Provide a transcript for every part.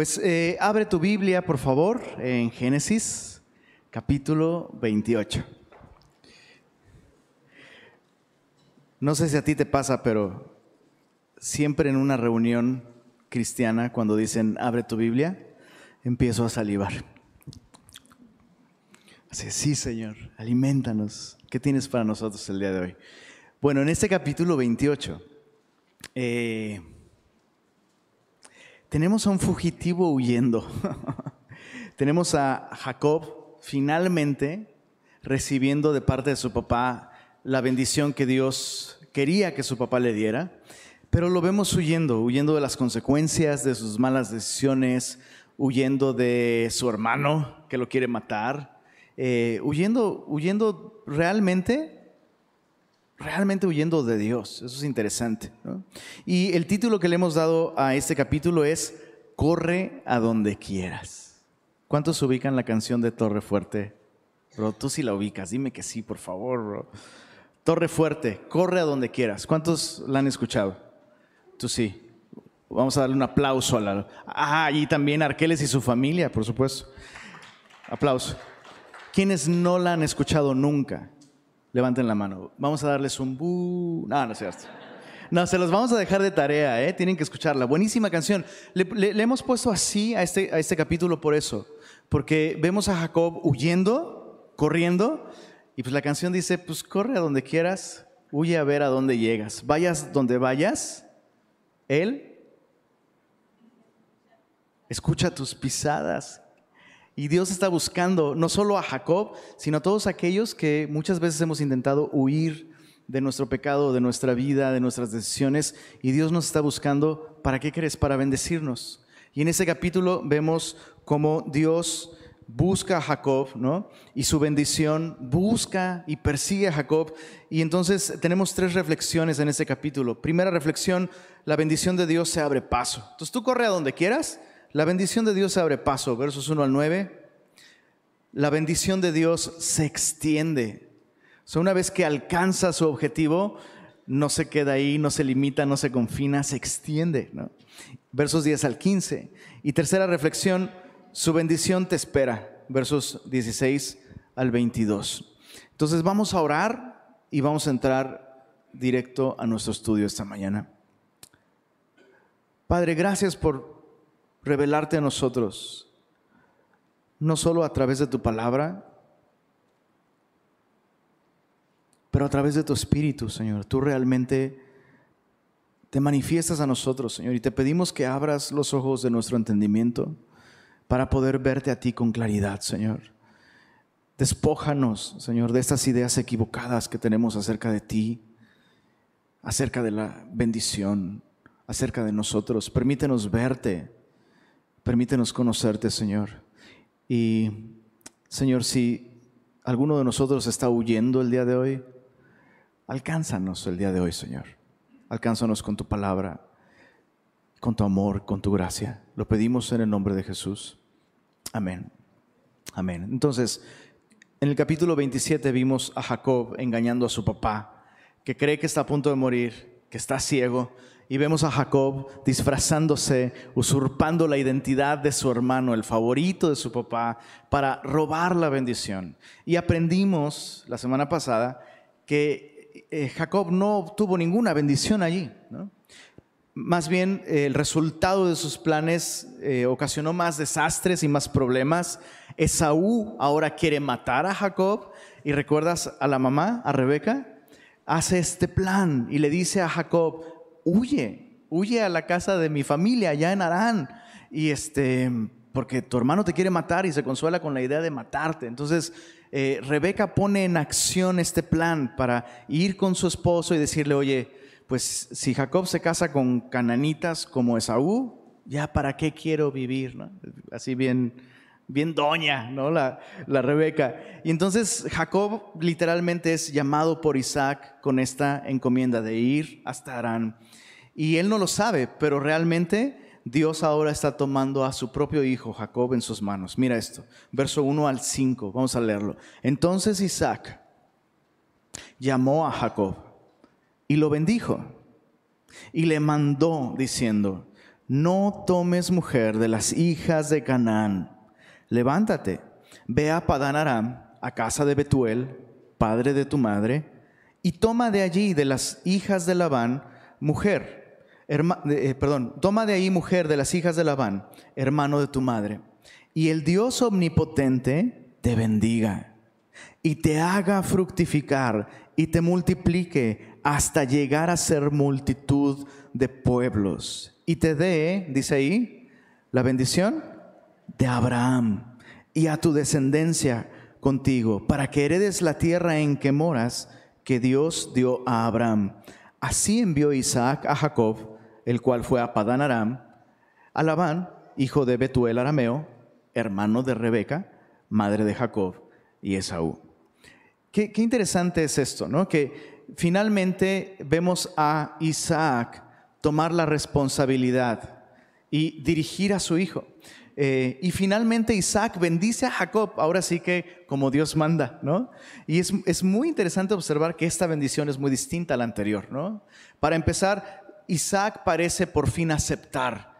Pues eh, abre tu Biblia, por favor, en Génesis capítulo 28. No sé si a ti te pasa, pero siempre en una reunión cristiana, cuando dicen abre tu Biblia, empiezo a salivar. Así, sí, Señor, alimentanos. ¿Qué tienes para nosotros el día de hoy? Bueno, en este capítulo 28, eh, tenemos a un fugitivo huyendo. tenemos a Jacob finalmente recibiendo de parte de su papá la bendición que Dios quería que su papá le diera, pero lo vemos huyendo, huyendo de las consecuencias de sus malas decisiones, huyendo de su hermano que lo quiere matar, eh, huyendo, huyendo realmente realmente huyendo de Dios. Eso es interesante. Y el título que le hemos dado a este capítulo es Corre a donde quieras. ¿Cuántos ubican la canción de Torre Fuerte? Bro, tú sí la ubicas, dime que sí, por favor, bro. Torre Fuerte, corre a donde quieras. ¿Cuántos la han escuchado? Tú sí. Vamos a darle un aplauso a la... Ah, y también Arqueles y su familia, por supuesto. Aplauso. ¿Quiénes no la han escuchado nunca? Levanten la mano. Vamos a darles un bu. No, no es cierto. No, se los vamos a dejar de tarea, ¿eh? Tienen que escucharla. Buenísima canción. Le, hemos puesto así a este, a este capítulo por eso. Porque vemos a Jacob huyendo, corriendo, y pues la canción dice, pues corre a donde quieras, huye a ver a dónde llegas. Vayas donde vayas, Él escucha tus pisadas. Y Dios está buscando no solo a Jacob, sino a todos aquellos que muchas veces hemos intentado huir de nuestro pecado, de nuestra vida, de nuestras decisiones. Y Dios nos está buscando, ¿para qué crees? Para bendecirnos. Y en ese capítulo vemos cómo Dios busca a Jacob, ¿no? Y su bendición busca y persigue a Jacob. Y entonces tenemos tres reflexiones en ese capítulo. Primera reflexión, la bendición de Dios se abre paso. Entonces tú corre a donde quieras, la bendición de Dios se abre paso, versos 1 al 9. La bendición de Dios se extiende. O una vez que alcanza su objetivo, no se queda ahí, no se limita, no se confina, se extiende. Versos 10 al 15. Y tercera reflexión, su bendición te espera. Versos 16 al 22. Entonces vamos a orar y vamos a entrar directo a nuestro estudio esta mañana. Padre, gracias por revelarte a nosotros, no solo a través de tu palabra, pero a través de tu espíritu, Señor. Tú realmente te manifiestas a nosotros, Señor, y te pedimos que abras los ojos de nuestro entendimiento para poder verte a ti con claridad, Señor. Despójanos, Señor, de estas ideas equivocadas que tenemos acerca de ti, acerca de la bendición, acerca de nosotros. Permítenos verte Permítenos conocerte, Señor. Y, Señor, si alguno de nosotros está huyendo el día de hoy, alcánzanos el día de hoy, Señor. Alcánzanos con tu palabra, con tu amor, con tu gracia. Lo pedimos en el nombre de Jesús. Amén. Amén. Entonces, en el capítulo 27 vimos a Jacob engañando a su papá, que cree que está a punto de morir, que está ciego, y vemos a Jacob disfrazándose, usurpando la identidad de su hermano, el favorito de su papá, para robar la bendición. Y aprendimos la semana pasada que eh, Jacob no obtuvo ninguna bendición allí. Más bien, el resultado de sus planes eh, ocasionó más desastres y más problemas. Esaú ahora quiere matar a Jacob. ¿Y recuerdas a la mamá, a Rebeca? Hace este plan y le dice a Jacob, huye, huye a la casa de mi familia allá en Arán. Y este, porque tu hermano te quiere matar y se consuela con la idea de matarte. Entonces, eh, Rebeca pone en acción este plan para ir con su esposo y decirle, oye, pues si Jacob se casa con cananitas como Esaú, ya para qué quiero vivir, Así bien, bien doña, ¿no? La, la Rebeca. Y entonces Jacob literalmente es llamado por Isaac con esta encomienda de ir hasta Arán. Y él no lo sabe, pero realmente Dios ahora está tomando a su propio hijo Jacob en sus manos. Mira esto, verso 1 al 5, vamos a leerlo. Entonces Isaac llamó a Jacob y lo bendijo y le mandó diciendo, no tomes mujer de las hijas de Canaán. Levántate, ve a Padán Aram, a casa de Betuel, padre de tu madre, y toma de allí de las hijas de Labán mujer, eh, perdón, toma de ahí mujer de las hijas de Labán, hermano de tu madre, y el Dios omnipotente te bendiga y te haga fructificar y te multiplique hasta llegar a ser multitud de pueblos. Y te dé, dice ahí, la bendición de Abraham y a tu descendencia contigo, para que heredes la tierra en que moras, que Dios dio a Abraham. Así envió Isaac a Jacob, el cual fue a Padán Aram, a Labán, hijo de Betuel arameo, hermano de Rebeca, madre de Jacob y Esaú. Qué, qué interesante es esto, ¿no? Que finalmente vemos a Isaac tomar la responsabilidad y dirigir a su hijo. Eh, y finalmente Isaac bendice a Jacob, ahora sí que como Dios manda, ¿no? Y es, es, muy interesante observar que esta bendición es muy distinta a la anterior, ¿no? Para empezar, Isaac parece por fin aceptar,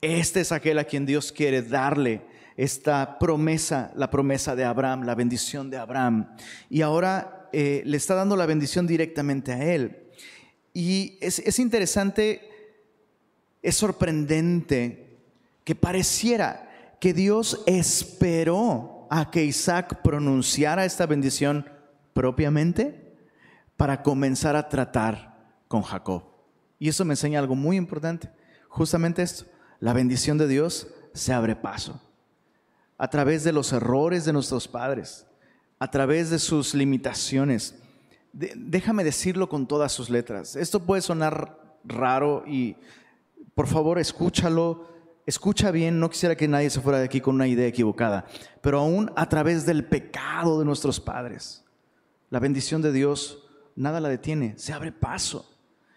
este es aquel a quien Dios quiere darle esta promesa, la promesa de Abraham, la bendición de Abraham. Y ahora eh, le está dando la bendición directamente a él. Y es, interesante, es sorprendente que pareciera que Dios esperó a que Isaac pronunciara esta bendición propiamente para comenzar a tratar con Jacob. Y eso me enseña algo muy importante. Justamente esto, la bendición de Dios se abre paso a través de los errores de nuestros padres, a través de sus limitaciones déjame decirlo con todas sus letras. Esto puede sonar raro y por favor escúchalo, escucha bien, no quisiera que nadie se fuera de aquí con una idea equivocada, pero aún a través del pecado de nuestros padres, la bendición de Dios nada la detiene, se abre paso.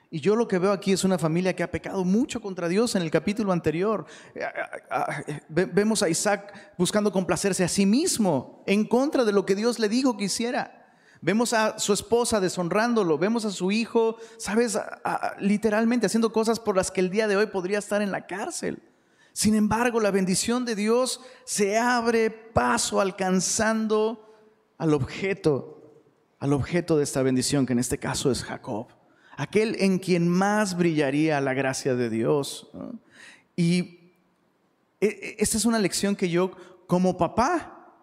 Y yo lo que veo aquí es una familia que ha pecado mucho contra Dios en el capítulo anterior. Eh, eh, eh, vemos a Isaac buscando complacerse a sí mismo en contra de lo que Dios le dijo que hiciera. Vemos a su esposa deshonrándolo, vemos a su hijo, sabes, literalmente haciendo cosas por las que el día de hoy podría estar en la cárcel. Sin embargo, la bendición de Dios se abre paso alcanzando al objeto, al objeto de esta bendición, que en este caso es Jacob, aquel en quien más brillaría la gracia de Dios. Y e, e, esta es una lección que yo como papá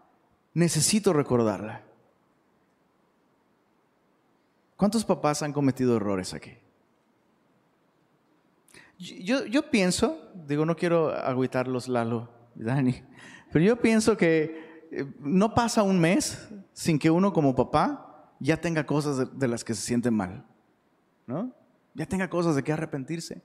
necesito recordarla. ¿Cuántos papás han cometido errores aquí? Yo, pienso, digo, no quiero agüitarlos, Lalo Dani, pero yo pienso que eh, no pasa un mes sin que uno como papá ya tenga cosas de, las que se siente mal, ¿no? Ya tenga cosas de que arrepentirse.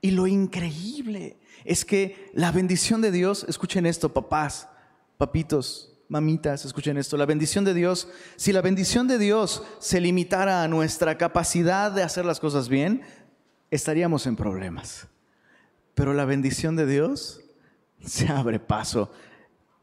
Y lo increíble es que la bendición de Dios, escuchen esto, papás, papitos, mamitas, escuchen esto, la bendición de Dios, si la bendición de Dios se limitara a nuestra capacidad de hacer las cosas bien, estaríamos en problemas. Pero la bendición de Dios se abre paso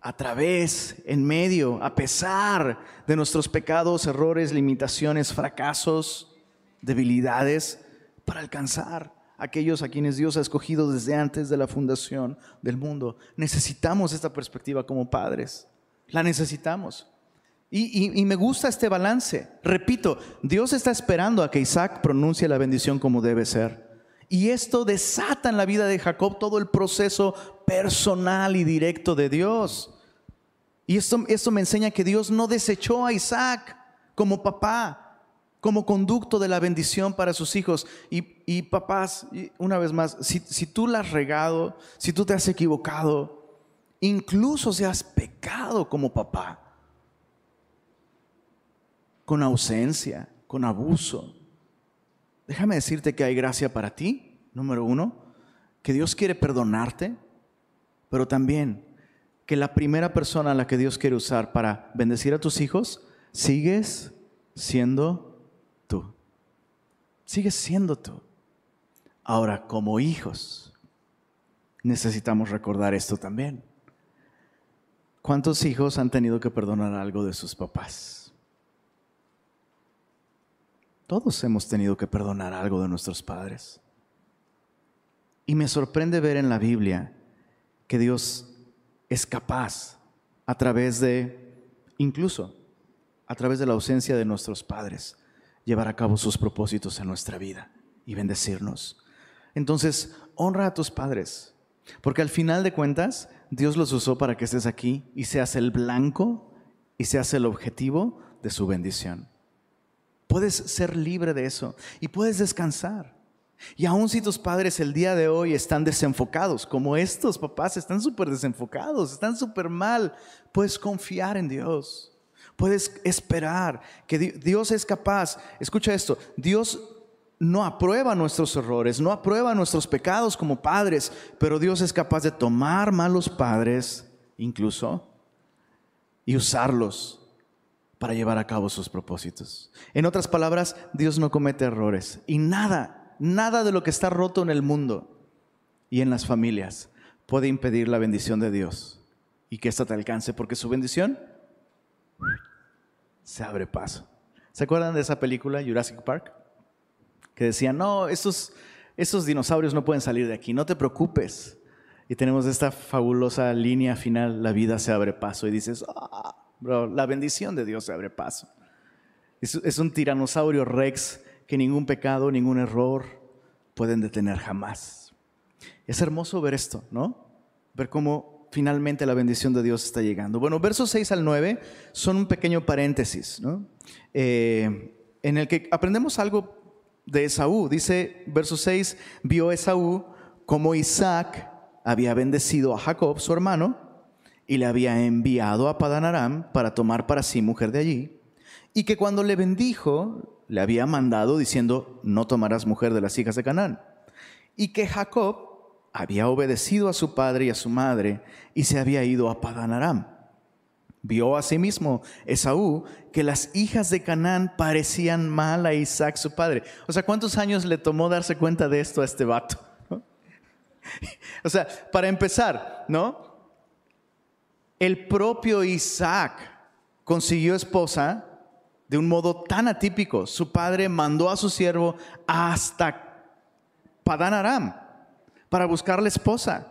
a través, en medio, a pesar de nuestros pecados, errores, limitaciones, fracasos, debilidades, para alcanzar aquellos a quienes Dios ha escogido desde antes de la fundación del mundo. Necesitamos esta perspectiva como padres. La necesitamos. Y, me gusta este balance. Repito, Dios está esperando a que Isaac pronuncie la bendición como debe ser. Y esto desata en la vida de Jacob todo el proceso personal y directo de Dios. Y esto, esto me enseña que Dios no desechó a Isaac como papá, como conducto de la bendición para sus hijos. Y, papás, una vez más, si, si tú la has regado, si tú te has equivocado, incluso si has pecado como papá, con ausencia, con abuso. Déjame decirte que hay gracia para ti, número uno, que Dios quiere perdonarte, pero también que la primera persona a la que Dios quiere usar para bendecir a tus hijos, sigues siendo tú. Sigues siendo tú. Ahora, como hijos, necesitamos recordar esto también. ¿Cuántos hijos han tenido que perdonar algo de sus papás? Todos hemos tenido que perdonar algo de nuestros padres. Y me sorprende ver en la Biblia que Dios es capaz a través de, incluso a través de la ausencia de nuestros padres, llevar a cabo sus propósitos en nuestra vida y bendecirnos. Entonces, honra a tus padres, porque al final de cuentas, Dios los usó para que estés aquí y seas el blanco y seas el objetivo de su bendición. Puedes ser libre de eso y puedes descansar. Y aun si tus padres el día de hoy están desenfocados, como estos papás están súper desenfocados, están súper mal, puedes confiar en Dios. Puedes esperar que Dios es capaz. Escucha esto, Dios no aprueba nuestros errores, no aprueba nuestros pecados como padres, pero Dios es capaz de tomar malos padres incluso y usarlos para llevar a cabo sus propósitos. En otras palabras, Dios no comete errores y nada, nada de lo que está roto en el mundo y en las familias puede impedir la bendición de Dios y que ésta te alcance, porque su bendición se abre paso. ¿Se acuerdan de esa película Jurassic Park? Que decían, no, esos, esos dinosaurios no pueden salir de aquí, no te preocupes. Y tenemos esta fabulosa línea final, la vida se abre paso. Y dices, ah, bro, la bendición de Dios se abre paso. Es, un tiranosaurio rex que ningún pecado, ningún error pueden detener jamás. Es hermoso ver esto, ¿no? Ver cómo finalmente la bendición de Dios está llegando. Bueno, versos 6 al 9 son un pequeño paréntesis, ¿no? Eh, en el que aprendemos algo de Esaú. Dice, verso 6, vio Esaú como Isaac había bendecido a Jacob, su hermano, y le había enviado a Padan Aram para tomar para sí mujer de allí, y que cuando le bendijo, le había mandado diciendo, no tomarás mujer de las hijas de Canaán, y que Jacob había obedecido a su padre y a su madre y se había ido a Padan Aram. Vio asimismo Esaú que las hijas de Canaán parecían mal a Isaac su padre. O sea, ¿cuántos años le tomó darse cuenta de esto a este vato? O sea, para empezar, ¿no? El propio Isaac consiguió esposa de un modo tan atípico. Su padre mandó a su siervo hasta Padan Aram para buscarle esposa.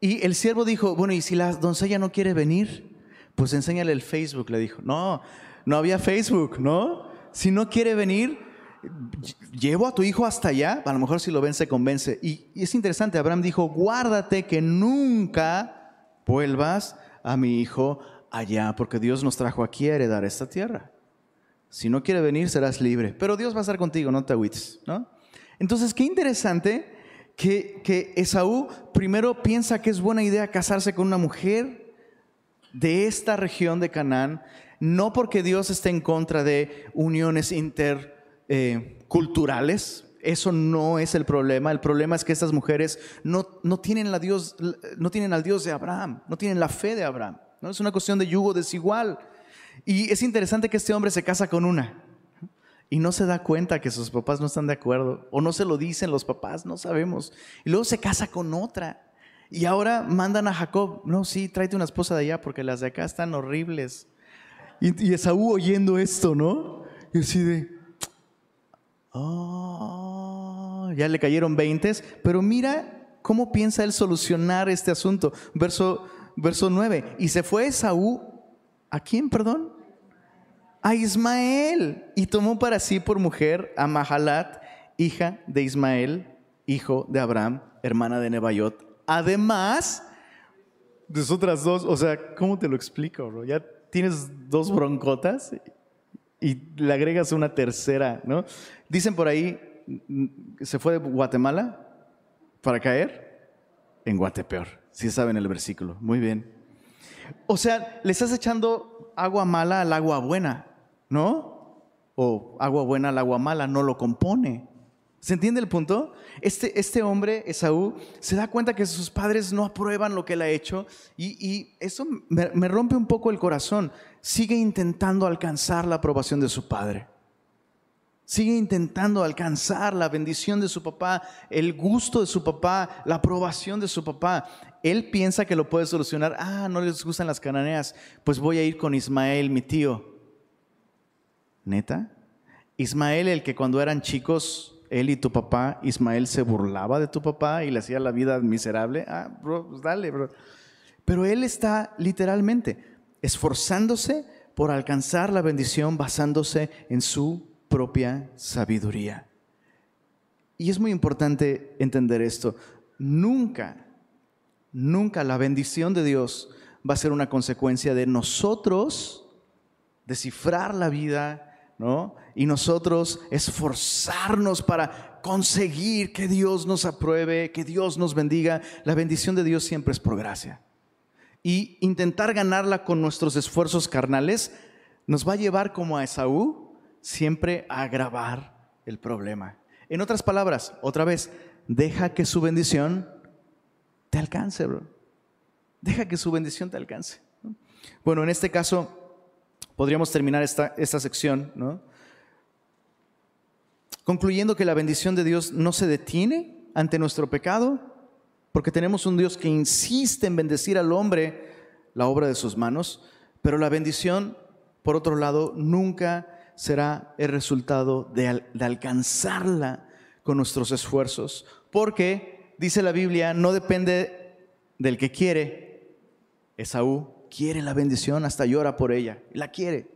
Y el siervo dijo, bueno, ¿y si la doncella no quiere venir? Pues enséñale el Facebook, le dijo. No, no había Facebook, ¿no? Si no quiere venir, llevo a tu hijo hasta allá, a lo mejor si lo ven se convence. Y, y es interesante, Abraham dijo, guárdate que nunca vuelvas a mi hijo allá, porque Dios nos trajo aquí a heredar esta tierra. Si no quiere venir, serás libre. Pero Dios va a estar contigo, no te agüites, ¿no? Entonces, qué interesante que, Esaú primero piensa que es buena idea casarse con una mujer de esta región de Canaán, no porque Dios esté en contra de uniones interculturales, eso no es el problema. El problema es que estas mujeres no, no, tienen la Dios, no tienen al Dios de Abraham, no tienen la fe de Abraham. ¿no? Es una cuestión de yugo desigual. Y es interesante que este hombre se casa con una y no se da cuenta que sus papás no están de acuerdo o no se lo dicen los papás, no sabemos. Y luego se casa con otra. Y ahora mandan a Jacob, no, sí, tráete una esposa de allá porque las de acá están horribles. Y, Esaú oyendo esto, ¿no? Y así de, oh, ya le cayeron veintes, pero mira cómo piensa él solucionar este asunto. Verso, verso 9, y se fue Esaú, ¿a quién, perdón? a Ismael y tomó para sí por mujer a Mahalat, hija de Ismael, hijo de Abraham, hermana de Nebayot. Además de otras dos, o sea, ¿cómo te lo explico, bro? Ya tienes dos broncotas y le agregas una tercera, ¿no? Dicen por ahí, se fue de Guatemala para caer en Guatepeor, si saben el versículo. Muy bien. O sea, le estás echando agua mala al agua buena. ¿no? O agua buena al agua mala, no lo compone. ¿Se entiende el punto? Este, este hombre, Esaú, se da cuenta que sus padres no aprueban lo que él ha hecho y, eso me, me rompe un poco el corazón. Sigue intentando alcanzar la aprobación de su padre. Sigue intentando alcanzar la bendición de su papá, el gusto de su papá, la aprobación de su papá. Él piensa que lo puede solucionar. Ah, no les gustan las cananeas. Pues voy a ir con Ismael, mi tío. ¿Neta? Ismael, el que cuando eran chicos él y tu papá, Ismael se burlaba de tu papá y le hacía la vida miserable. Ah, bro, pues dale, bro. Pero él está literalmente esforzándose por alcanzar la bendición basándose en su propia sabiduría. Y es muy importante entender esto. Nunca, nunca la bendición de Dios va a ser una consecuencia de nosotros descifrar la vida, ¿no? Y nosotros esforzarnos para conseguir que Dios nos apruebe, que Dios nos bendiga. La bendición de Dios siempre es por gracia y intentar ganarla con nuestros esfuerzos carnales nos va a llevar como a Esaú siempre agravar el problema. En otras palabras, otra vez, deja que su bendición te alcance, bro. Deja que su bendición te alcance. Bueno, en este caso podríamos terminar esta, esta sección, ¿no? Concluyendo que la bendición de Dios no se detiene ante nuestro pecado, porque tenemos un Dios que insiste en bendecir al hombre la obra de sus manos, pero la bendición, por otro lado, nunca será el resultado de, alcanzarla con nuestros esfuerzos, porque, dice la Biblia, no depende del que quiere. Esaú quiere la bendición, hasta llora por ella, la quiere.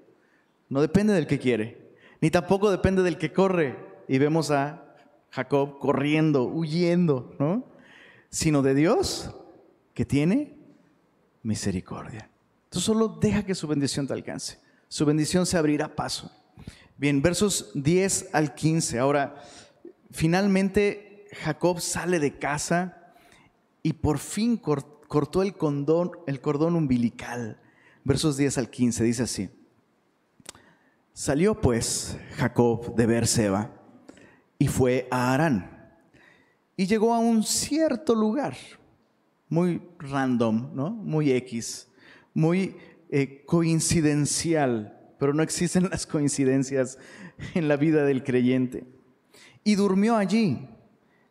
No depende del que quiere, ni tampoco depende del que corre. Y vemos a Jacob corriendo, huyendo, ¿no? sino de Dios que tiene misericordia. Entonces solo deja que su bendición te alcance. Su bendición se abrirá paso. Bien, versos 10 al 15. Ahora, finalmente Jacob sale de casa y por fin cortó el, cordón umbilical. Versos 10 al 15 dice así. Salió pues Jacob de Beerseba y fue a Arán y llegó a un cierto lugar, muy random, ¿no? muy X, muy eh, coincidencial, pero no existen las coincidencias en la vida del creyente. Y durmió allí,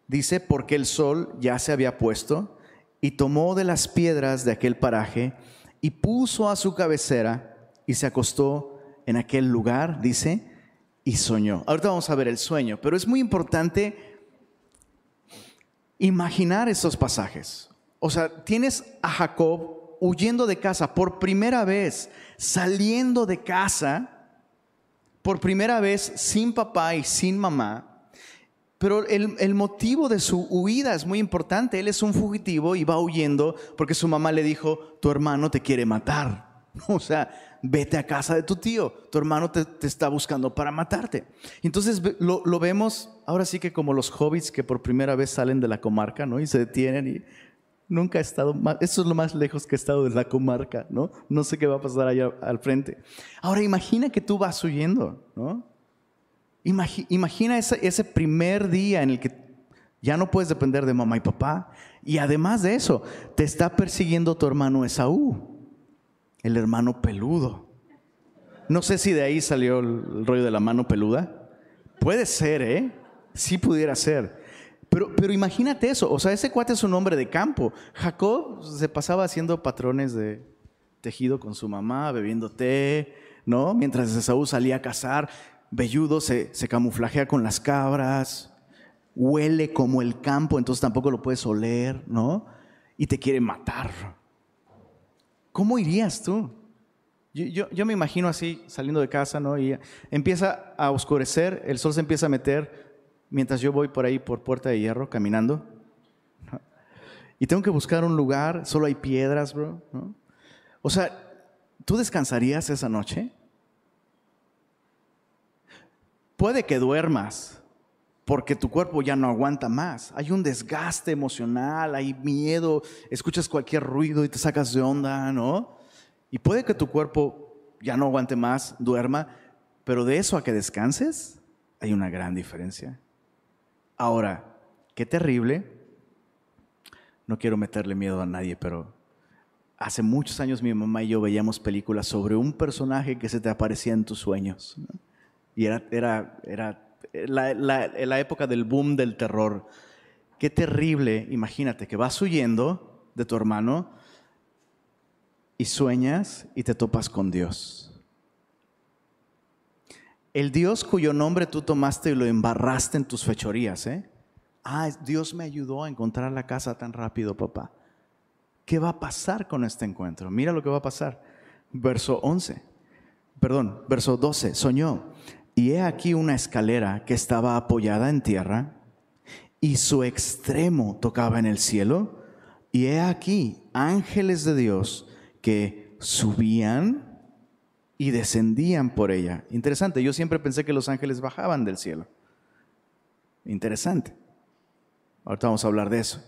dice, porque el sol ya se había puesto, y tomó de las piedras de aquel paraje, y puso a su cabecera, y se acostó en aquel lugar, dice, y soñó. Ahorita vamos a ver el sueño, pero es muy importante imaginar estos pasajes. O sea, tienes a Jacob huyendo de casa por primera vez, saliendo de casa, por primera vez sin papá y sin mamá. Pero el, el, motivo de su huida es muy importante. Él es un fugitivo y va huyendo porque su mamá le dijo, tu hermano te quiere matar. O sea, vete a casa de tu tío, tu hermano te, está buscando para matarte. Entonces lo, vemos ahora sí que como los hobbits que por primera vez salen de la comarca, ¿no? Y se detienen y nunca he estado, más, eso es lo más lejos que he estado de la comarca, ¿no? No sé qué va a pasar allá al frente. Ahora imagina que tú vas huyendo, ¿no? Imagina, ese, ese primer día en el que ya no puedes depender de mamá y papá. Y además de eso, te está persiguiendo tu hermano Esaú el hermano peludo. No sé si de ahí salió el rollo de la mano peluda. Puede ser, ¿eh? Sí pudiera ser. Pero, pero imagínate eso, o sea, ese cuate es un hombre de campo. Jacob se pasaba haciendo patrones de tejido con su mamá, bebiendo té, ¿no? Mientras Esaú salía a cazar, velludo se, se camuflajea con las cabras, huele como el campo, entonces tampoco lo puedes oler, ¿no? Y te quiere matar. ¿Cómo irías tú? Yo, me imagino así, saliendo de casa, ¿no? Y empieza a oscurecer, el sol se empieza a meter mientras yo voy por ahí por Puerta de Hierro caminando. Y tengo que buscar un lugar, solo hay piedras, bro. O sea, ¿tú descansarías esa noche? Puede que duermas, porque tu cuerpo ya no aguanta más. Hay un desgaste emocional, hay miedo, escuchas cualquier ruido y te sacas de onda, ¿no? Y puede que tu cuerpo ya no aguante más, duerma, pero de eso a que descanses hay una gran diferencia. Ahora, qué terrible, no quiero meterle miedo a nadie, pero hace muchos años mi mamá y yo veíamos películas sobre un personaje que se te aparecía en tus sueños. Y era, era, era la, la, época del boom del terror. Qué terrible, imagínate que vas huyendo de tu hermano y sueñas y te topas con Dios. El Dios cuyo nombre tú tomaste y lo embarraste en tus fechorías, ¿eh? Ah, Dios me ayudó a encontrar la casa tan rápido, papá. ¿Qué va a pasar con este encuentro? Mira lo que va a pasar. Verso 11, perdón, verso 12, soñó. Y he aquí una escalera que estaba apoyada en tierra y su extremo tocaba en el cielo. Y he aquí ángeles de Dios que subían y descendían por ella. Interesante, yo siempre pensé que los ángeles bajaban del cielo. Interesante. Ahorita vamos a hablar de eso.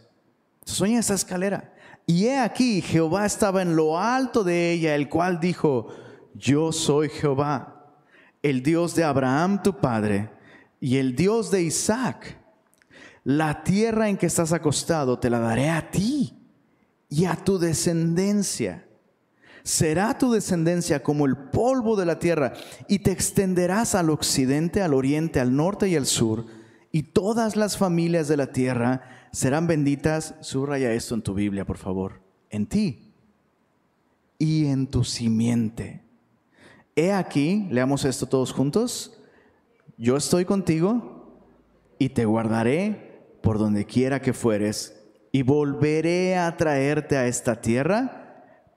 Sueña esa escalera. Y he aquí, Jehová estaba en lo alto de ella, el cual dijo, yo soy Jehová, el Dios de Abraham tu padre, y el Dios de Isaac. La tierra en que estás acostado te la daré a ti y a tu descendencia. Será tu descendencia como el polvo de la tierra, y te extenderás al occidente, al oriente, al norte y al sur, y todas las familias de la tierra serán benditas, subraya esto en tu Biblia, por favor, en ti y en tu simiente. He aquí, leamos esto todos juntos, yo estoy contigo y te guardaré por donde quiera que fueres y volveré a traerte a esta tierra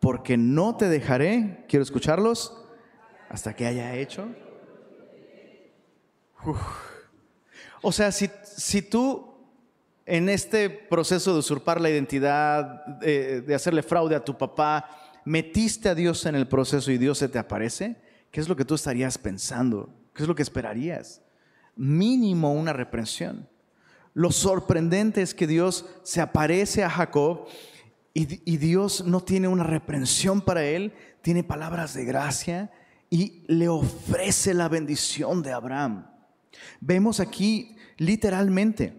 porque no te dejaré, quiero escucharlos, hasta que haya hecho. O sea, si, si tú en este proceso de usurpar la identidad, de, hacerle fraude a tu papá, metiste a Dios en el proceso y Dios se te aparece, ¿qué es lo que tú estarías pensando? ¿Qué es lo que esperarías? Mínimo una reprensión. Lo sorprendente es que Dios se aparece a Jacob y, Dios no tiene una reprensión para él, tiene palabras de gracia y le ofrece la bendición de Abraham. Vemos aquí literalmente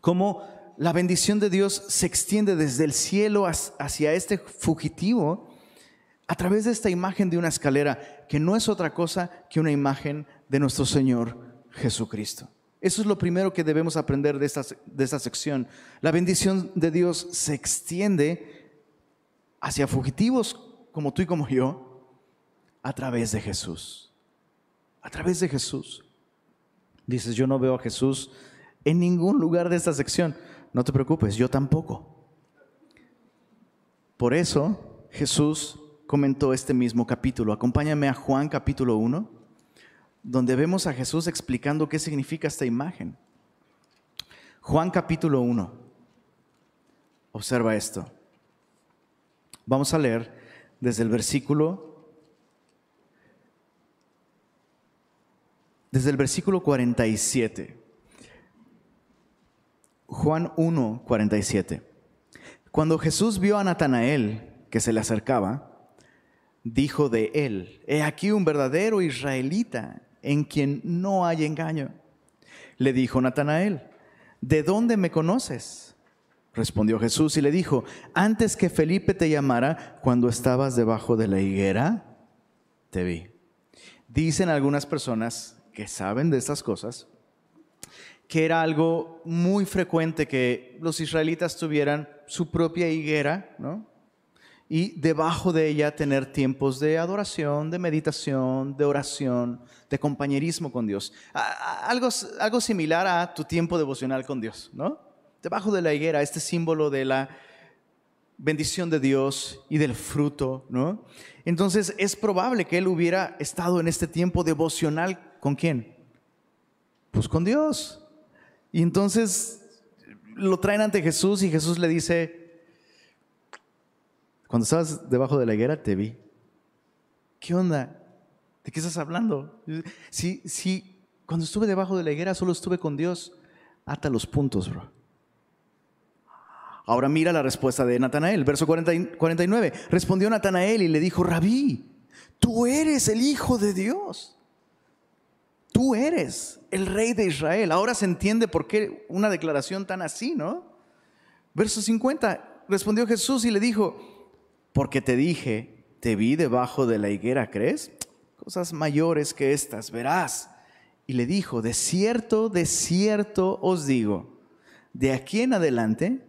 cómo la bendición de Dios se extiende desde el cielo hacia este fugitivo a través de esta imagen de una escalera que no es otra cosa que una imagen de nuestro Señor Jesucristo. Eso es lo primero que debemos aprender de esta, de esta sección. La bendición de Dios se extiende hacia fugitivos como tú y como yo a través de Jesús. A través de Jesús. Dices, yo no veo a Jesús en ningún lugar de esta sección. No te preocupes, yo tampoco. Por eso Jesús comentó este mismo capítulo. Acompáñame a Juan capítulo 1, donde vemos a Jesús explicando qué significa esta imagen. Juan capítulo 1. Observa esto. Vamos a leer desde el versículo desde el versículo 47. Juan 1, 47. Cuando Jesús vio a Natanael que se le acercaba, dijo de él, he aquí un verdadero israelita en quien no hay engaño. Le dijo Natanael, ¿de dónde me conoces? Respondió Jesús y le dijo, antes que Felipe te llamara, cuando estabas debajo de la higuera, te vi. Dicen algunas personas que saben de estas cosas, que era algo muy frecuente que los israelitas tuvieran su propia higuera, ¿no? Y debajo de ella tener tiempos de adoración, de meditación, de oración, de compañerismo con Dios. Algo, algo similar a tu tiempo devocional con Dios, ¿no? Debajo de la higuera, este símbolo de la bendición de Dios y del fruto, ¿no? Entonces es probable que él hubiera estado en este tiempo devocional con quién? Pues con Dios. Y entonces lo traen ante Jesús y Jesús le dice, cuando estabas debajo de la higuera te vi. ¿Qué onda? ¿De qué estás hablando? Si, si cuando estuve debajo de la higuera solo estuve con Dios, ata los puntos, bro. Ahora mira la respuesta de Natanael, verso 49. Respondió Natanael y le dijo, Rabí, tú eres el Hijo de Dios tú eres el rey de Israel. Ahora se entiende por qué una declaración tan así, ¿no? Verso 50, respondió Jesús y le dijo, porque te dije, te vi debajo de la higuera, ¿crees? Cosas mayores que estas, verás. Y le dijo, de cierto, de cierto os digo, de aquí en adelante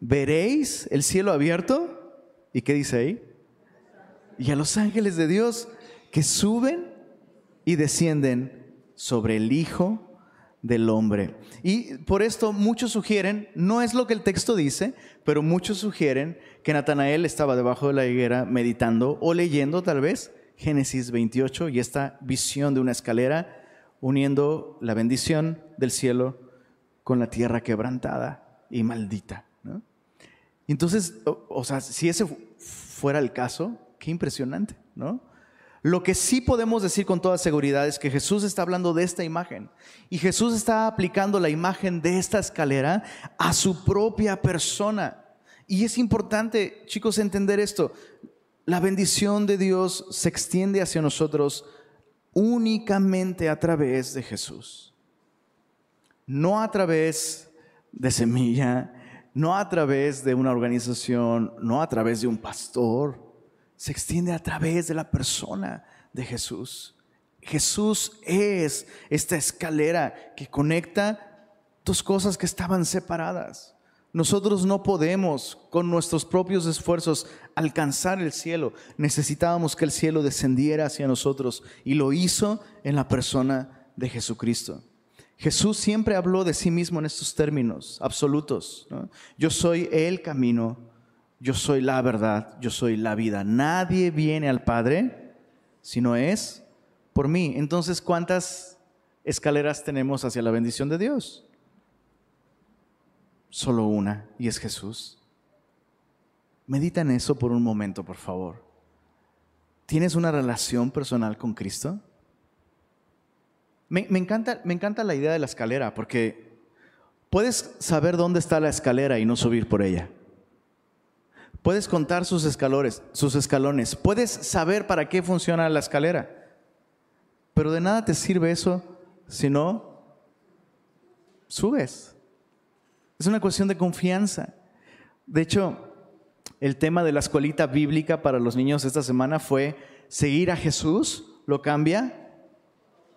veréis el cielo abierto. ¿Y qué dice ahí? Y a los ángeles de Dios que suben y descienden sobre el Hijo del Hombre. Y por esto muchos sugieren, no es lo que el texto dice, pero muchos sugieren que Natanael estaba debajo de la higuera meditando o leyendo tal vez Génesis 28 y esta visión de una escalera uniendo la bendición del cielo con la tierra quebrantada y maldita. Entonces, o, sea, si ese fuera el caso, qué impresionante, ¿no? Lo que sí podemos decir con toda seguridad es que Jesús está hablando de esta imagen y Jesús está aplicando la imagen de esta escalera a su propia persona. Y es importante, chicos, entender esto. La bendición de Dios se extiende hacia nosotros únicamente a través de Jesús. No a través de semilla, no a través de una organización, no a través de un pastor. Se extiende a través de la persona de Jesús. Jesús es esta escalera que conecta dos cosas que estaban separadas. Nosotros no podemos con nuestros propios esfuerzos alcanzar el cielo. Necesitábamos que el cielo descendiera hacia nosotros y lo hizo en la persona de Jesucristo. Jesús siempre habló de sí mismo en estos términos absolutos. Yo soy el camino, yo soy la verdad, yo soy la vida. Nadie viene al Padre si no es por mí. Entonces, ¿cuántas escaleras tenemos hacia la bendición de Dios? Solo una, y es Jesús. Medita en eso por un momento, por favor. ¿Tienes una relación personal con Cristo? Me, encanta, me encanta la idea de la escalera, porque puedes saber dónde está la escalera y no subir por ella. Puedes contar sus escalones, sus escalones. Puedes saber para qué funciona la escalera. Pero de nada te sirve eso si no subes. Es una cuestión de confianza. De hecho, el tema de la escuelita bíblica para los niños esta semana fue seguir a Jesús lo cambia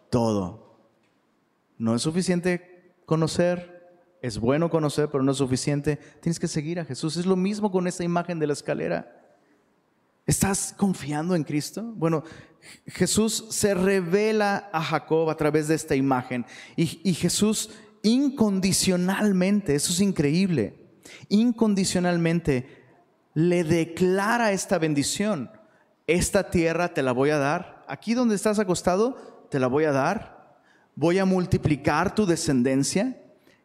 todo. No es suficiente conocer, es bueno conocer, pero no es suficiente. Tienes que seguir a Jesús. Es lo mismo con esta imagen de la escalera. ¿Estás confiando en Cristo? Bueno, Jesús se revela a Jacob a través de esta imagen y, y Jesús incondicionalmente, eso es increíble, incondicionalmente le declara esta bendición. Esta tierra te la voy a dar. Aquí donde estás acostado, te la voy a dar. Voy a multiplicar tu descendencia.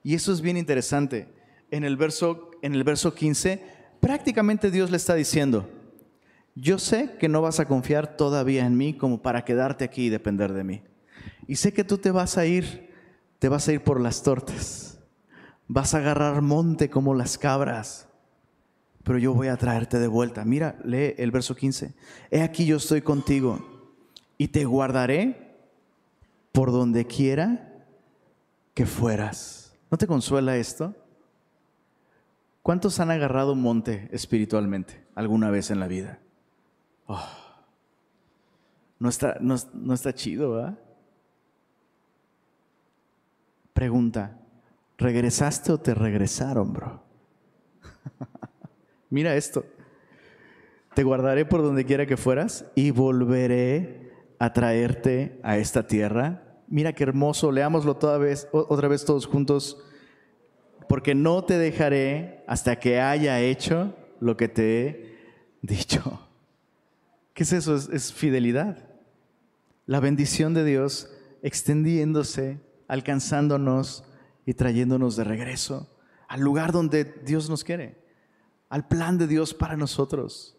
Y eso es bien interesante. En el verso, en el verso 15, prácticamente Dios le está diciendo, yo sé que no vas a confiar todavía en mí como para quedarte aquí y depender de mí. Y sé que tú te vas a ir te vas a ir por las tortas, vas a agarrar monte como las cabras, pero yo voy a traerte de vuelta. Mira, lee el verso 15. He aquí yo estoy contigo y te guardaré por donde quiera que fueras. ¿No te consuela esto? ¿Cuántos han agarrado monte espiritualmente alguna vez en la vida? Oh, no, está, no, no está chido, ¿verdad? Pregunta, ¿regresaste o te regresaron, bro? Mira esto. Te guardaré por donde quiera que fueras y volveré a traerte a esta tierra. Mira qué hermoso, leámoslo toda vez, otra vez todos juntos. Porque no te dejaré hasta que haya hecho lo que te he dicho. ¿Qué es eso? es fidelidad. La bendición de Dios extendiéndose alcanzándonos y trayéndonos de regreso al lugar donde Dios nos quiere, al plan de Dios para nosotros.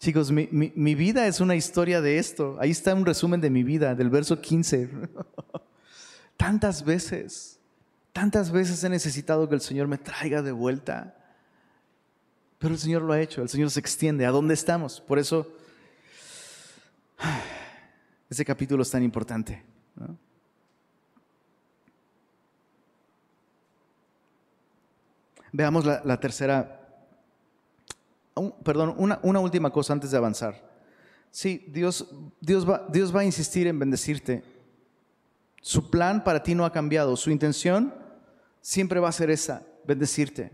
Chicos, mi, vida es una historia de esto. Ahí está un resumen de mi vida, del verso 15. tantas veces, tantas veces he necesitado que el Señor me traiga de vuelta. Pero el Señor lo ha hecho, el Señor se extiende. ¿A dónde estamos? Por eso, ese capítulo es tan importante. Veamos la, tercera, perdón, una, última cosa antes de avanzar. Sí, Dios, Dios, va, Dios va a insistir en bendecirte. Su plan para ti no ha cambiado. Su intención siempre va a ser esa, bendecirte.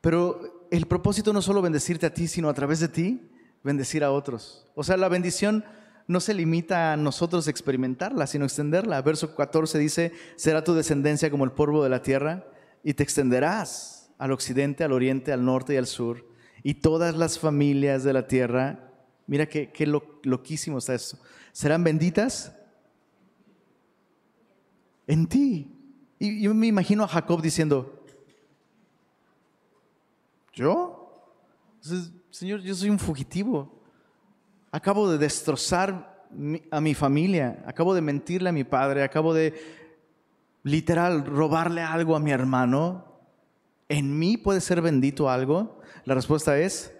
Pero el propósito no solo bendecirte a ti, sino a través de ti, bendecir a otros. O sea, la bendición no se limita a nosotros experimentarla, sino extenderla. Verso 14 dice, será tu descendencia como el polvo de la tierra y te extenderás al occidente, al oriente, al norte y al sur. Y todas las familias de la tierra, mira qué, qué loquísimo está esto, serán benditas en ti. Y yo me imagino a Jacob diciendo, ¿yo? Señor, yo soy un fugitivo acabo de destrozar a mi familia, acabo de mentirle a mi padre, acabo de literal robarle algo a mi hermano, ¿en mí puede ser bendito algo? La respuesta es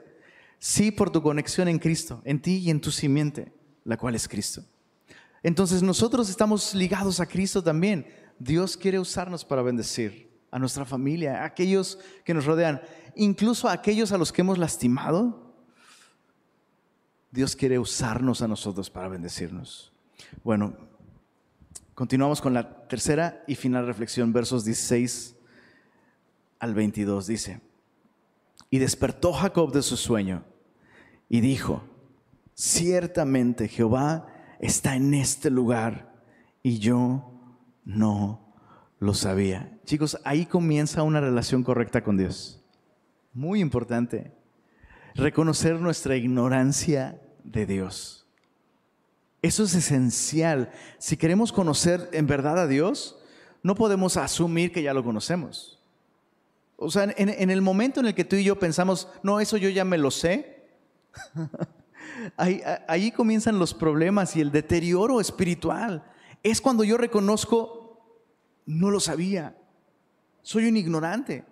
sí por tu conexión en Cristo, en ti y en tu simiente, la cual es Cristo. Entonces nosotros estamos ligados a Cristo también. Dios quiere usarnos para bendecir a nuestra familia, a aquellos que nos rodean, incluso a aquellos a los que hemos lastimado, Dios quiere usarnos a nosotros para bendecirnos. Bueno, continuamos con la tercera y final reflexión, versos 16 al 22. Dice, y despertó Jacob de su sueño y dijo, ciertamente Jehová está en este lugar y yo no lo sabía. Chicos, ahí comienza una relación correcta con Dios. Muy importante. Reconocer nuestra ignorancia de Dios. Eso es esencial. Si queremos conocer en verdad a Dios, no podemos asumir que ya lo conocemos. O sea, en, el momento en el que tú y yo pensamos, no, eso yo ya me lo sé, ahí, comienzan los problemas y el deterioro espiritual. Es cuando yo reconozco, no lo sabía, soy un ignorante.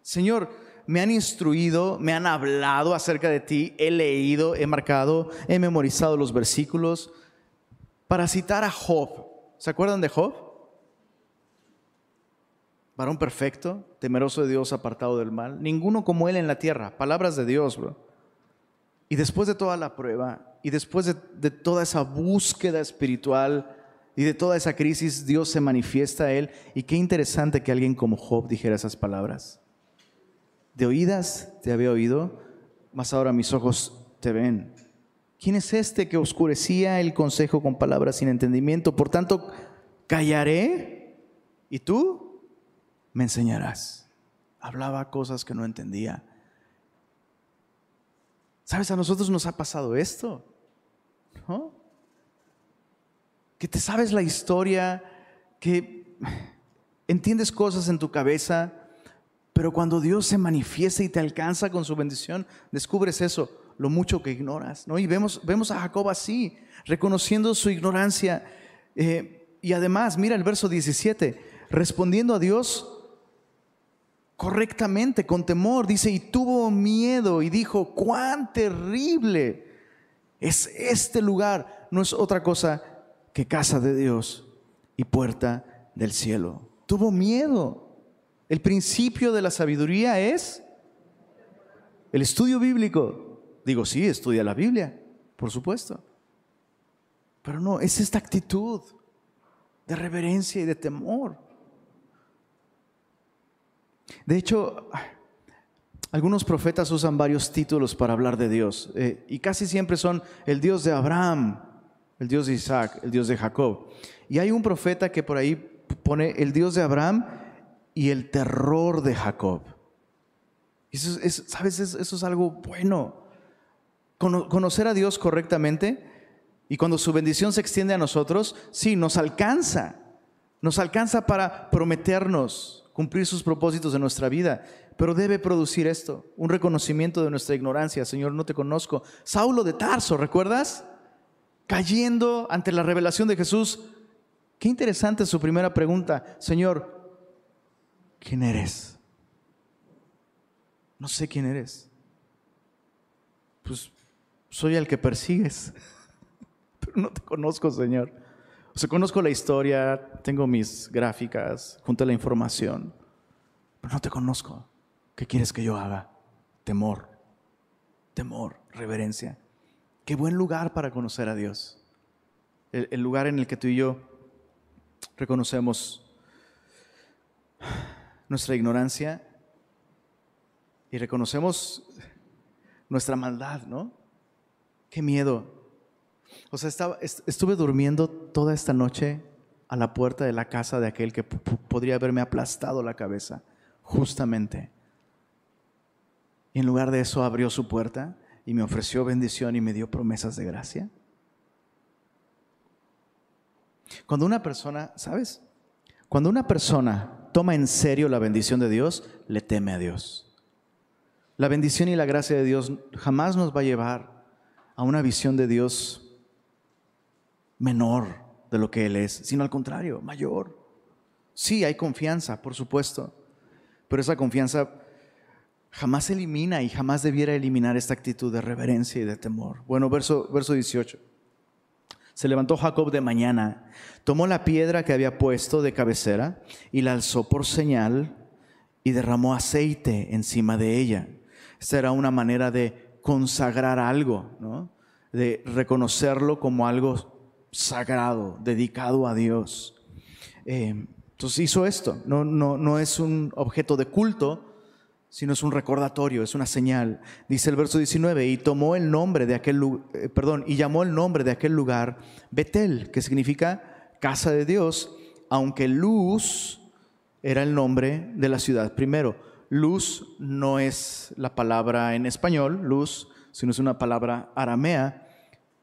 Señor, me han instruido, me han hablado acerca de ti, he leído, he marcado, he memorizado los versículos. Para citar a Job, ¿se acuerdan de Job? Varón perfecto, temeroso de Dios, apartado del mal. Ninguno como él en la tierra. Palabras de Dios, bro. Y después de toda la prueba y después de, de toda esa búsqueda espiritual y de toda esa crisis, Dios se manifiesta a él. Y qué interesante que alguien como Job dijera esas palabras de oídas te había oído, mas ahora mis ojos te ven. ¿Quién es este que oscurecía el consejo con palabras sin entendimiento? Por tanto, callaré y tú me enseñarás. Hablaba cosas que no entendía. ¿Sabes? A nosotros nos ha pasado esto. ¿no? Que te sabes la historia, que entiendes cosas en tu cabeza, pero cuando Dios se manifiesta y te alcanza con su bendición, descubres eso, lo mucho que ignoras. ¿no? Y vemos, vemos a Jacob así, reconociendo su ignorancia. Eh, y además, mira el verso 17, respondiendo a Dios correctamente, con temor, dice, y tuvo miedo y dijo, cuán terrible es este lugar. No es otra cosa que casa de Dios y puerta del cielo. Tuvo miedo. El principio de la sabiduría es el estudio bíblico. Digo, sí, estudia la Biblia, por supuesto. Pero no, es esta actitud de reverencia y de temor. De hecho, algunos profetas usan varios títulos para hablar de Dios eh, y casi siempre son el Dios de Abraham, el Dios de Isaac, el Dios de Jacob. Y hay un profeta que por ahí pone el Dios de Abraham y el terror de Jacob. Eso es, ¿Sabes? Eso, es algo bueno. Conocer a Dios correctamente y cuando su bendición se extiende a nosotros, sí, nos alcanza. Nos alcanza para prometernos cumplir sus propósitos en nuestra vida. Pero debe producir esto, un reconocimiento de nuestra ignorancia. Señor, no te conozco. Saulo de Tarso, ¿recuerdas? Cayendo ante la revelación de Jesús. Qué interesante su primera pregunta. Señor, ¿quién eres? No sé quién eres. Pues soy el que persigues, pero no te conozco, Señor. O sea, conozco la historia, tengo mis gráficas, junto a la información, pero no te conozco. ¿Qué quieres que yo haga? Temor, temor, reverencia. Qué buen lugar para conocer a Dios. El, el lugar en el que tú y yo reconocemos nuestra ignorancia y reconocemos nuestra maldad, ¿no? Qué miedo. O sea, estaba, estuve durmiendo toda esta noche a la puerta de la casa de aquel que podría haberme aplastado la cabeza, justamente. Y en lugar de eso abrió su puerta y me ofreció bendición y me dio promesas de gracia. Cuando una persona, ¿sabes? Cuando una persona toma en serio la bendición de Dios, le teme a Dios. La bendición y la gracia de Dios jamás nos va a llevar a una visión de Dios menor de lo que Él es, sino al contrario, mayor. Sí, hay confianza, por supuesto, pero esa confianza jamás elimina y jamás debiera eliminar esta actitud de reverencia y de temor. Bueno, verso, verso 18. Se levantó Jacob de mañana, tomó la piedra que había puesto de cabecera y la alzó por señal y derramó aceite encima de ella. Esta era una manera de consagrar algo, ¿no? de reconocerlo como algo sagrado, dedicado a Dios. Eh, entonces hizo esto, no, no, no es un objeto de culto, sino es un recordatorio, es una señal. Dice el verso 19, y tomó el nombre de aquel eh, perdón, y llamó el nombre de aquel lugar Betel, que significa casa de Dios, aunque luz era el nombre de la ciudad. Primero, luz no es la palabra en español, luz, sino es una palabra aramea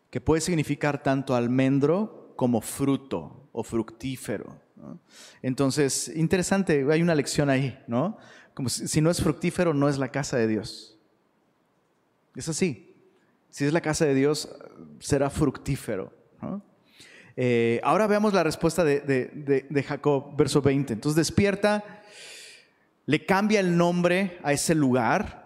que puede significar tanto almendro como fruto o fructífero. Entonces, interesante, hay una lección ahí, ¿no? Como si, no es fructífero, no es la casa de Dios. Es así. Si es la casa de Dios, será fructífero. Eh, ahora veamos la respuesta de, de, Jacob, verso 20. Entonces despierta, le cambia el nombre a ese lugar,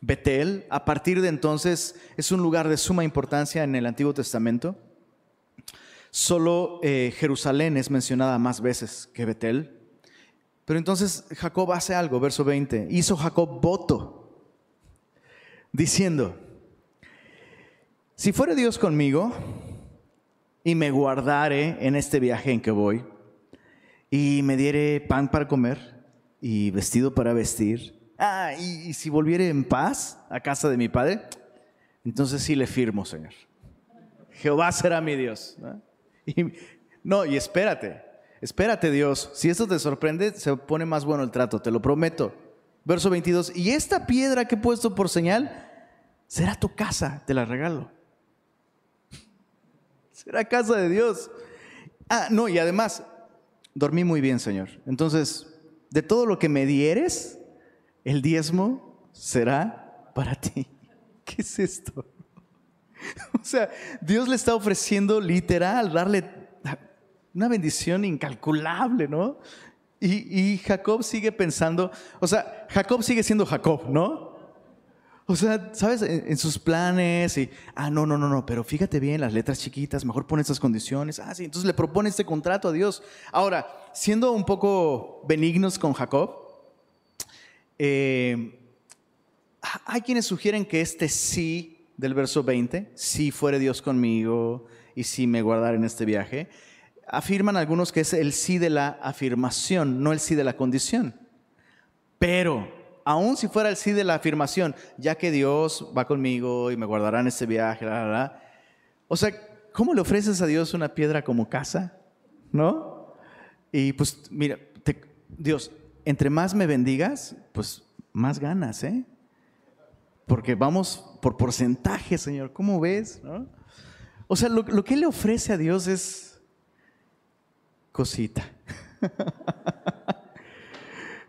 Betel. A partir de entonces es un lugar de suma importancia en el Antiguo Testamento. Solo eh, Jerusalén es mencionada más veces que Betel. Pero entonces Jacob hace algo, verso 20. Hizo Jacob voto, diciendo, si fuere Dios conmigo y me guardare en este viaje en que voy, y me diere pan para comer y vestido para vestir, ah, y, si volviere en paz a casa de mi padre, entonces sí le firmo, Señor. Jehová será mi Dios. Y, no, y espérate, Espérate Dios, si esto te sorprende, se pone más bueno el trato, te lo prometo. Verso 22, y esta piedra que he puesto por señal será tu casa, te la regalo. Será casa de Dios. Ah, no, y además, dormí muy bien, Señor. Entonces, de todo lo que me dieres, el diezmo será para ti. ¿Qué es esto? O sea, Dios le está ofreciendo literal darle una bendición incalculable, ¿no? Y, Jacob sigue pensando, o sea, Jacob sigue siendo Jacob, ¿no? O sea, ¿sabes? En, sus planes y, ah, no, no, no, no, pero fíjate bien, las letras chiquitas, mejor pone estas condiciones. Ah, sí, entonces le propone este contrato a Dios. Ahora, siendo un poco benignos con Jacob, eh, hay quienes sugieren que este sí del verso 20, si fuere Dios conmigo y si me guardara en este viaje, afirman algunos que es el sí de la afirmación, no el sí de la condición. Pero, aun si fuera el sí de la afirmación, ya que Dios va conmigo y me guardará en este viaje, o sea, ¿cómo le ofreces a Dios una piedra como casa? ¿No? Y pues, mira, Dios, entre más me bendigas, pues más ganas, ¿eh? Porque vamos por porcentaje, Señor, ¿cómo ves? O sea, lo, lo que le ofrece a Dios es cosita.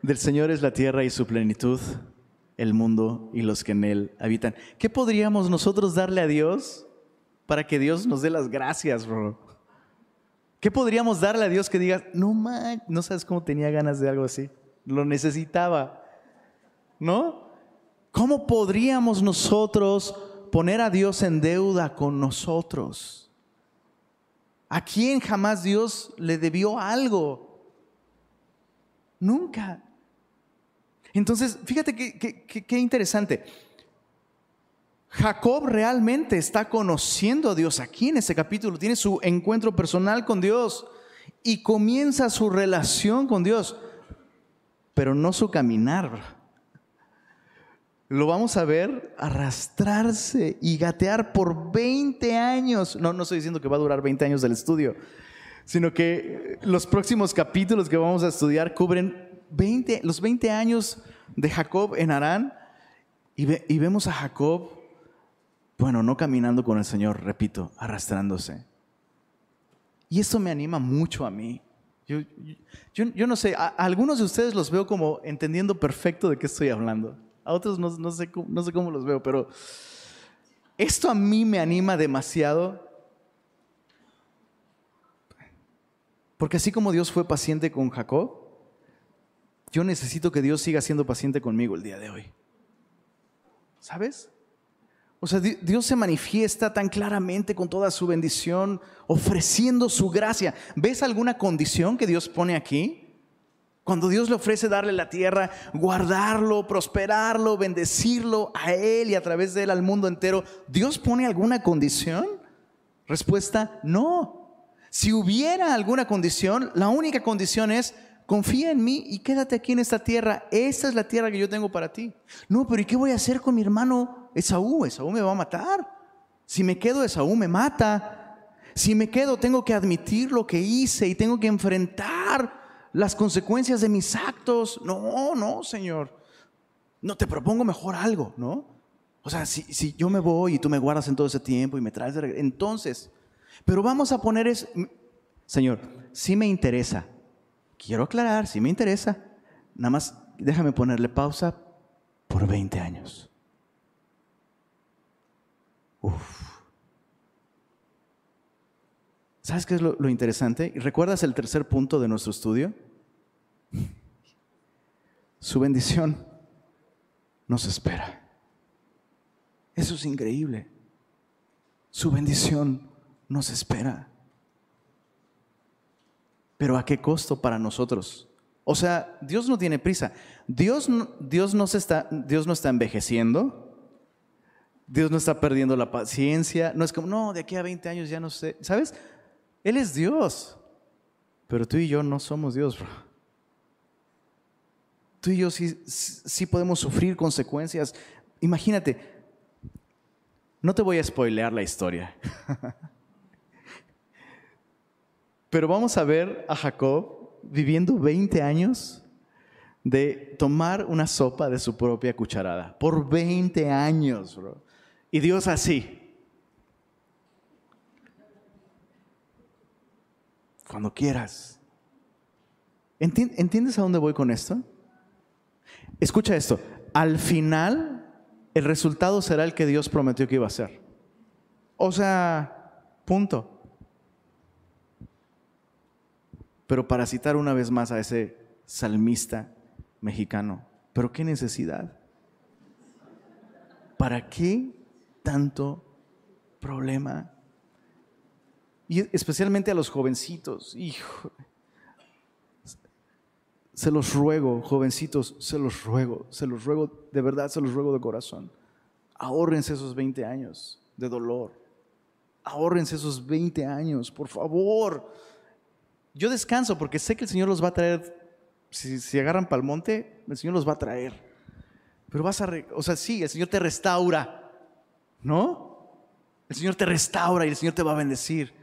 Del Señor es la tierra y su plenitud, el mundo y los que en él habitan. ¿Qué podríamos nosotros darle a Dios para que Dios nos dé las gracias, bro? ¿Qué podríamos darle a Dios que diga, no man, no sabes cómo tenía ganas de algo así? Lo necesitaba. ¿No? ¿Cómo podríamos nosotros poner a Dios en deuda con nosotros? ¿A quién jamás Dios le debió algo? Nunca. Entonces, fíjate qué interesante. Jacob realmente está conociendo a Dios aquí en ese capítulo, tiene su encuentro personal con Dios y comienza su relación con Dios, pero no su caminar. lo vamos a ver arrastrarse y gatear por 20 años. No, no estoy diciendo que va a durar 20 años del estudio, sino que los próximos capítulos que vamos a estudiar cubren 20, los 20 años de Jacob en Harán y, vemos a Jacob, bueno, no caminando con el Señor, repito, arrastrándose. Y esto me anima mucho a mí. Yo, no sé, a, algunos de ustedes los veo como entendiendo perfecto de qué estoy hablando. A otros no, sé, no sé cómo los veo, pero esto a mí me anima demasiado. Porque así como Dios fue paciente con Jacob, yo necesito que Dios siga siendo paciente conmigo el día de hoy. ¿Sabes? O sea, Dios se manifiesta tan claramente con toda su bendición, ofreciendo su gracia. ¿Ves alguna condición que Dios pone aquí? Cuando Dios le ofrece darle la tierra, guardarlo, prosperarlo, bendecirlo a Él y a través de Él al mundo entero, ¿Dios pone alguna condición? Respuesta, no. Si hubiera alguna condición, la única condición es, confía en mí y quédate aquí en esta tierra. Esta es la tierra que yo tengo para ti. No, pero ¿y qué voy a hacer con mi hermano Esaú, Esaú me va a matar. Si me quedo, Esaú me mata. Si me quedo, tengo que admitir lo que hice y tengo que enfrentar las consecuencias de mis actos. No, no, Señor. No, te propongo mejor algo, ¿no? O sea, si, yo me voy y tú me guardas en todo ese tiempo y me traes de regreso, entonces, pero vamos a poner es, Señor, si me interesa, quiero aclarar, si me interesa, nada más déjame ponerle pausa por 20 años. ¿Sabes qué es lo, lo interesante? ¿Recuerdas el tercer punto de nuestro estudio? Su bendición nos espera. Eso es increíble. Su bendición nos espera. Pero ¿a qué costo para nosotros? O sea, Dios no tiene prisa. Dios, Dios, no, está, Dios no está envejeciendo. Dios no está perdiendo la paciencia. No es como, no, de aquí a 20 años ya no sé. ¿Sabes? Él es Dios. Pero tú y yo no somos Dios, bro. Tú y yo sí, sí podemos sufrir consecuencias. Imagínate, no te voy a spoilear la historia. Pero vamos a ver a Jacob viviendo 20 años de tomar una sopa de su propia cucharada. Por 20 años, bro. Y Dios así. Cuando quieras. ¿Entiendes a dónde voy con esto? Escucha esto. Al final, el resultado será el que Dios prometió que iba a ser. O sea, punto. Pero para citar una vez más a ese salmista mexicano, pero qué necesidad. ¿Para qué tanto problema. Y especialmente a los jovencitos, hijo. Se los ruego, jovencitos, se los ruego, se los ruego, de verdad se los ruego de corazón. Ahórrense esos 20 años de dolor. Ahórrense esos 20 años, por favor. Yo descanso porque sé que el Señor los va a traer. Si, si agarran para el monte, el Señor los va a traer. Pero vas a, o sea, sí, el Señor te restaura. ¿No? El Señor te restaura y el Señor te va a bendecir.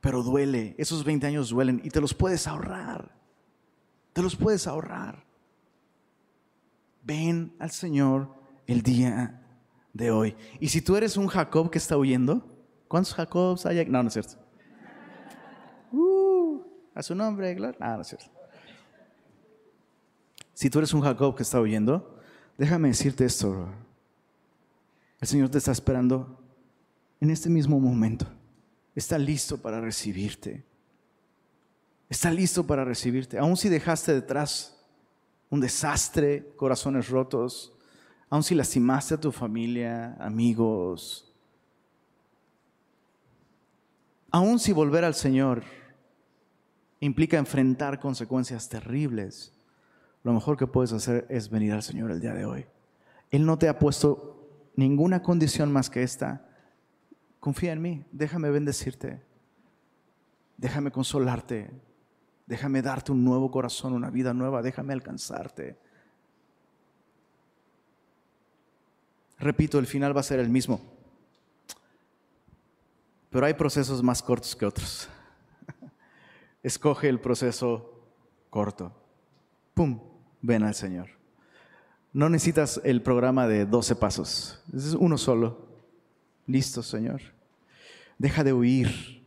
Pero duele, esos 20 años duelen y te los puedes ahorrar. Te los puedes ahorrar. Ven al Señor el día de hoy. Y si tú eres un Jacob que está huyendo, ¿cuántos Jacobs hay? No, no es cierto. A su nombre, gloria. No, no es cierto. Si tú eres un Jacob que está huyendo, déjame decirte esto. El Señor te está esperando en este mismo momento. Está listo para recibirte. Está listo para recibirte. Aun si dejaste detrás un desastre, corazones rotos, aun si lastimaste a tu familia, amigos, aun si volver al Señor implica enfrentar consecuencias terribles, lo mejor que puedes hacer es venir al Señor el día de hoy. Él no te ha puesto ninguna condición más que esta. Confía en mí, déjame bendecirte, déjame consolarte, déjame darte un nuevo corazón, una vida nueva, déjame alcanzarte. Repito, el final va a ser el mismo. Pero hay procesos más cortos que otros. Escoge el proceso corto. ¡Pum! Ven al Señor. No necesitas el programa de 12 pasos. Es uno solo. Listo, Señor. Deja de huir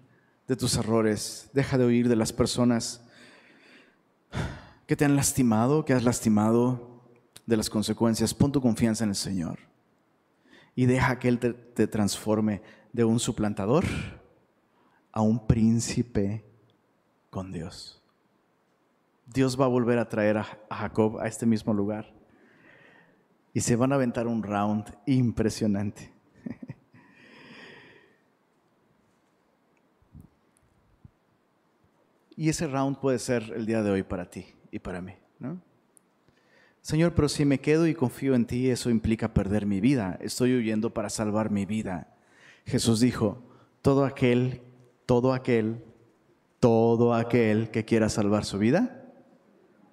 de tus errores. Deja de huir de las personas que te han lastimado, que has lastimado de las consecuencias. Pon tu confianza en el Señor. Y deja que Él te, transforme de un suplantador a un príncipe con Dios. Dios va a volver a traer a, Jacob a este mismo lugar. Y se van a aventar un round impresionante. y ese round puede ser el día de hoy para ti y para mí. Señor, pero si me quedo y confío en ti, eso implica perder mi vida. Estoy huyendo para salvar mi vida. Jesús dijo, todo aquel, todo aquel, todo aquel que quiera salvar su vida,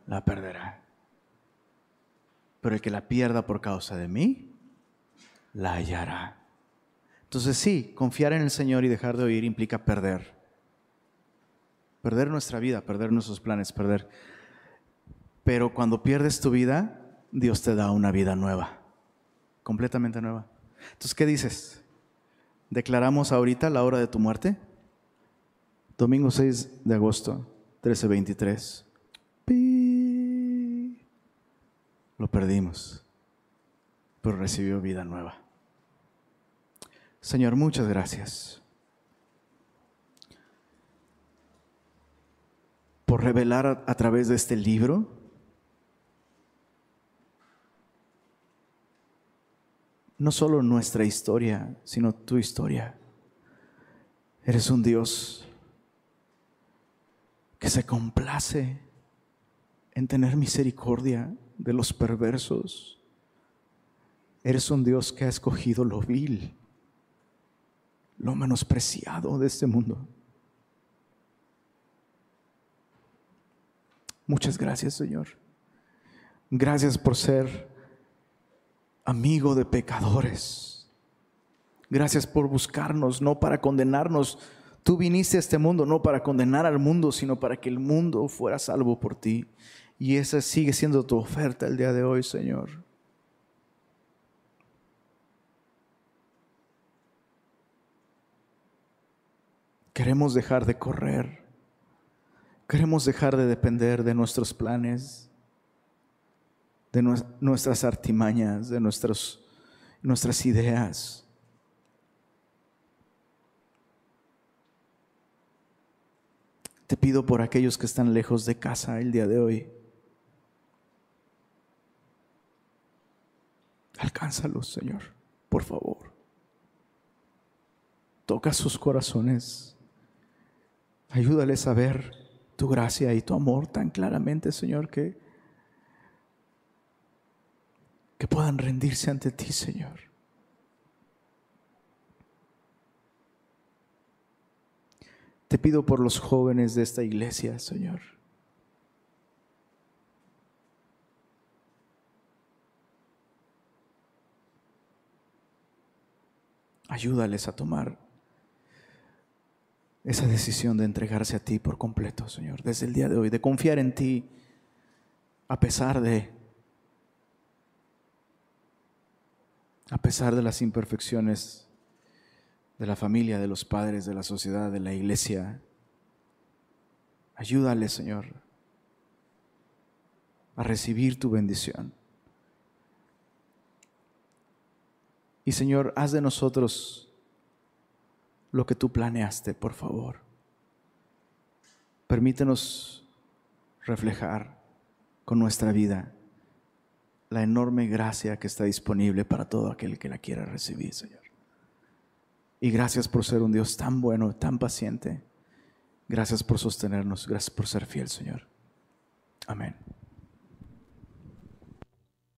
la perderá. Pero el que la pierda por causa de mí, la hallará. Entonces sí, confiar en el Señor y dejar de oír implica perder. Perder nuestra vida, perder nuestros planes, perder. Pero cuando pierdes tu vida, Dios te da una vida nueva, completamente nueva. Entonces, ¿qué dices? ¿Declaramos ahorita la hora de tu muerte? Domingo 6 de agosto, 13:23. Lo perdimos, pero recibió vida nueva. Señor, muchas gracias por revelar a, través de este libro no solo nuestra historia, sino tu historia. Eres un Dios que se complace en tener misericordia de los perversos. Eres un Dios que ha escogido lo vil, lo menospreciado de este mundo. Muchas gracias, Señor. Gracias por ser amigo de pecadores. Gracias por buscarnos, no para condenarnos. Tú viniste a este mundo no para condenar al mundo, sino para que el mundo fuera salvo por ti. Y esa sigue siendo tu oferta el día de hoy, Señor. Queremos dejar de correr. Queremos dejar de depender de nuestros planes, de nuestras artimañas, de nuestros, nuestras ideas. Te pido por aquellos que están lejos de casa el día de hoy. Alcánzalos, Señor, por favor. Toca sus corazones. Ayúdales a ver tu gracia y tu amor tan claramente, Señor, que, que puedan rendirse ante ti, Señor. Te pido por los jóvenes de esta iglesia, Señor. Ayúdales a tomar esa decisión de entregarse a ti por completo, Señor, desde el día de hoy, de confiar en ti a pesar de a pesar de las imperfecciones de la familia, de los padres, de la sociedad, de la iglesia. Ayúdale, Señor, a recibir tu bendición. Y Señor, haz de nosotros lo que tú planeaste, por favor. Permítenos reflejar con nuestra vida la enorme gracia que está disponible para todo aquel que la quiera recibir, Señor. Y gracias por ser un Dios tan bueno, tan paciente. Gracias por sostenernos, gracias por ser fiel, Señor. Amén.